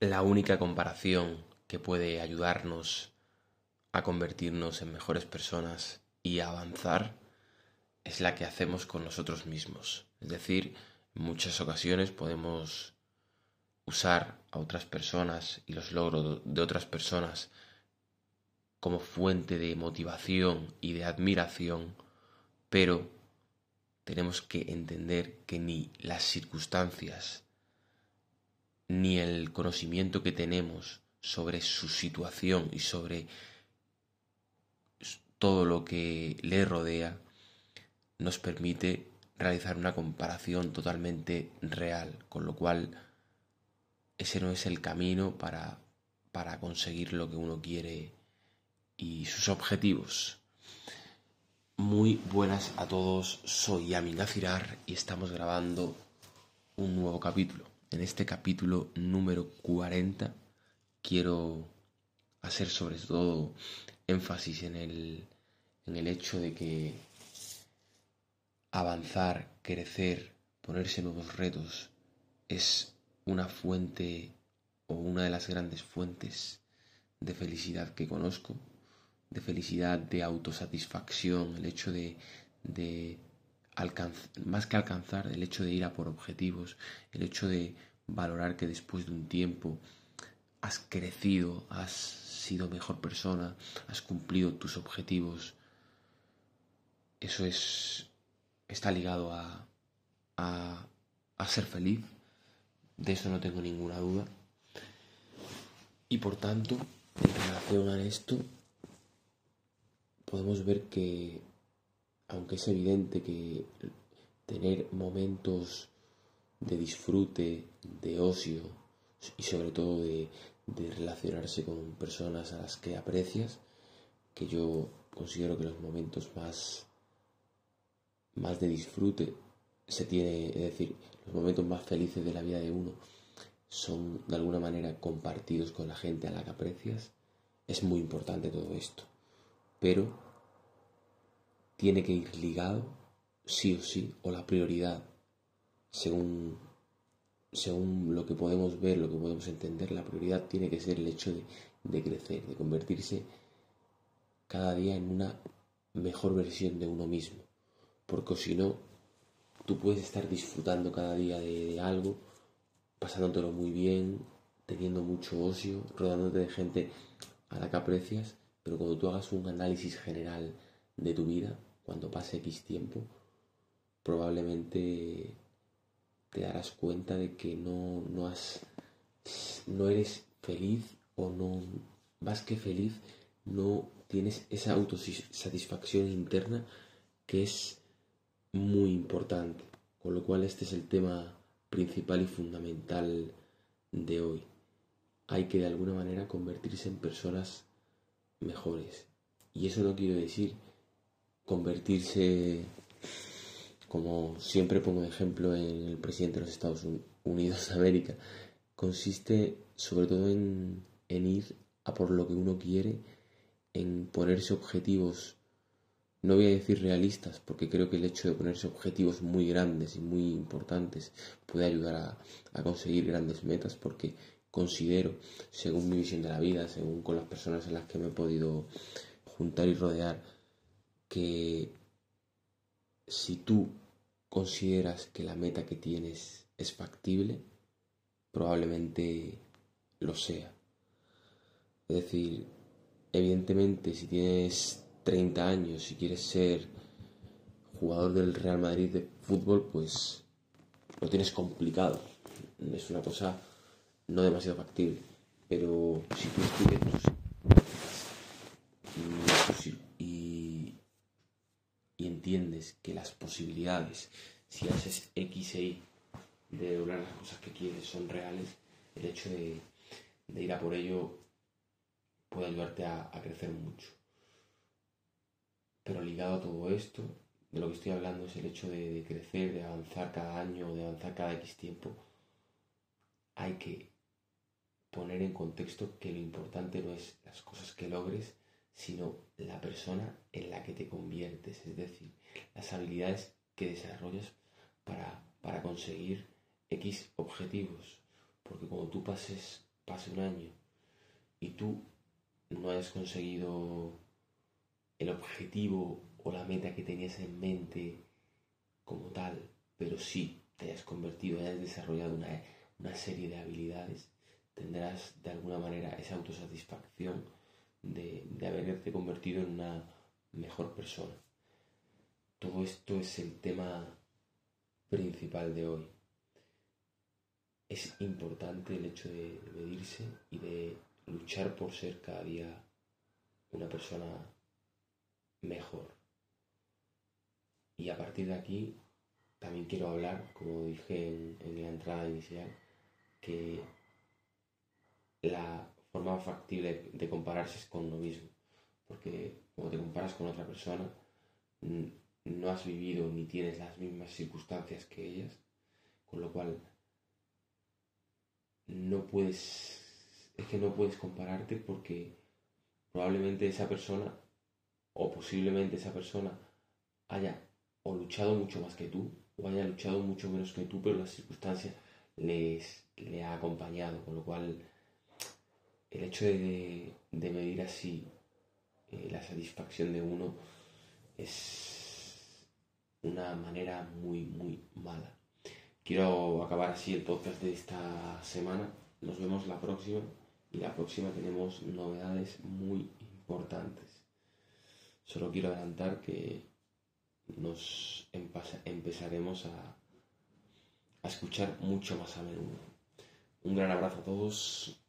la única comparación que puede ayudarnos a convertirnos en mejores personas y a avanzar es la que hacemos con nosotros mismos. Es decir, en muchas ocasiones podemos usar a otras personas y los logros de otras personas como fuente de motivación y de admiración, pero tenemos que entender que ni las circunstancias ni el conocimiento que tenemos sobre su situación y sobre todo lo que le rodea nos permite realizar una comparación totalmente real, con lo cual ese no es el camino para, para conseguir lo que uno quiere y sus objetivos. Muy buenas a todos, soy Yamin Gafirar y estamos grabando un nuevo capítulo. En este capítulo número 40 quiero hacer sobre todo énfasis en el, en el hecho de que avanzar, crecer, ponerse nuevos retos es una fuente o una de las grandes fuentes de felicidad que conozco, de felicidad, de autosatisfacción, el hecho de, de más que alcanzar, el hecho de ir a por objetivos, el hecho de valorar que después de un tiempo has crecido, has sido mejor persona, has cumplido tus objetivos. Eso es está ligado a, a, a ser feliz, de eso no tengo ninguna duda. Y por tanto, en relación a esto, podemos ver que, aunque es evidente que tener momentos de disfrute, de ocio y sobre todo de, relacionarse con personas a las que aprecias, que yo considero que los momentos más, más de disfrute se tiene, es decir, los momentos más felices de la vida de uno son de alguna manera compartidos con la gente a la que aprecias, es muy importante todo esto. Pero tiene que ir ligado, sí o sí, o la prioridad, según, según lo que podemos ver, lo que podemos entender, la prioridad tiene que ser el hecho de, de crecer, de convertirse cada día en una mejor versión de uno mismo. Porque si no, tú puedes estar disfrutando cada día de, de algo, pasándotelo muy bien, teniendo mucho ocio, rodeándote de gente a la que aprecias, pero cuando tú hagas un análisis general de tu vida, cuando pase X tiempo, probablemente te darás cuenta de que no, no, has, no eres feliz o no, más que feliz, no tienes esa autosatisfacción interna que es muy importante. Con lo cual este es el tema principal y fundamental de hoy. Hay que de alguna manera convertirse en personas mejores. Y eso no quiere decir convertirse, como siempre pongo ejemplo en el presidente de los Estados Unidos de América, consiste sobre todo en, en ir a por lo que uno quiere, en ponerse objetivos no voy a decir realistas, porque creo que el hecho de ponerse objetivos muy grandes y muy importantes puede ayudar a, a, conseguir grandes metas, porque considero, según mi visión de la vida, según con las personas en las que me he podido juntar y rodear, que si tú consideras que la meta que tienes es factible, probablemente lo sea. Es decir, evidentemente si tienes 30 años si quieres ser jugador del Real Madrid de fútbol, pues lo tienes complicado. Es una cosa no demasiado factible. Pero si tú estudias y, y, y, entiendes que las posibilidades, si haces X e Y de lograr las cosas que quieres, son reales, el hecho de, ir a por ello puede ayudarte a, a crecer mucho. Pero ligado a todo esto, de lo que estoy hablando es el hecho de, de crecer, de avanzar cada año, de avanzar cada X tiempo. Hay que poner en contexto que lo importante no es las cosas que logres, sino la persona en la que te conviertes, es decir, las habilidades que desarrollas para, para conseguir X objetivos. Porque cuando tú pases pase un año y tú no hayas conseguido el objetivo o la meta que tenías en mente como tal, pero sí te hayas convertido, hayas desarrollado una, una serie de habilidades, tendrás de alguna manera esa autosatisfacción de, de haberte convertido en una mejor persona. Todo esto es el tema principal de hoy. Es importante el hecho de medirse y de luchar por ser cada día una persona mejor. Y a partir de aquí también quiero hablar, como dije en, la entrada inicial, que la forma factible de compararse es con uno mismo. Porque cuando te comparas con otra persona, no has vivido ni tienes las mismas circunstancias que ellas, con lo cual no puedes, es que no puedes compararte porque probablemente esa persona o posiblemente esa persona haya o luchado mucho más que tú o haya luchado mucho menos que tú, pero la circunstancia les le ha acompañado, con lo cual el hecho de, medir así eh, la satisfacción de uno es una manera muy, muy mala. Quiero acabar así el podcast de esta semana. Nos vemos la próxima y la próxima tenemos novedades muy importantes. Solo quiero adelantar que nos empezaremos a, a escuchar mucho más a menudo. Un gran abrazo a todos.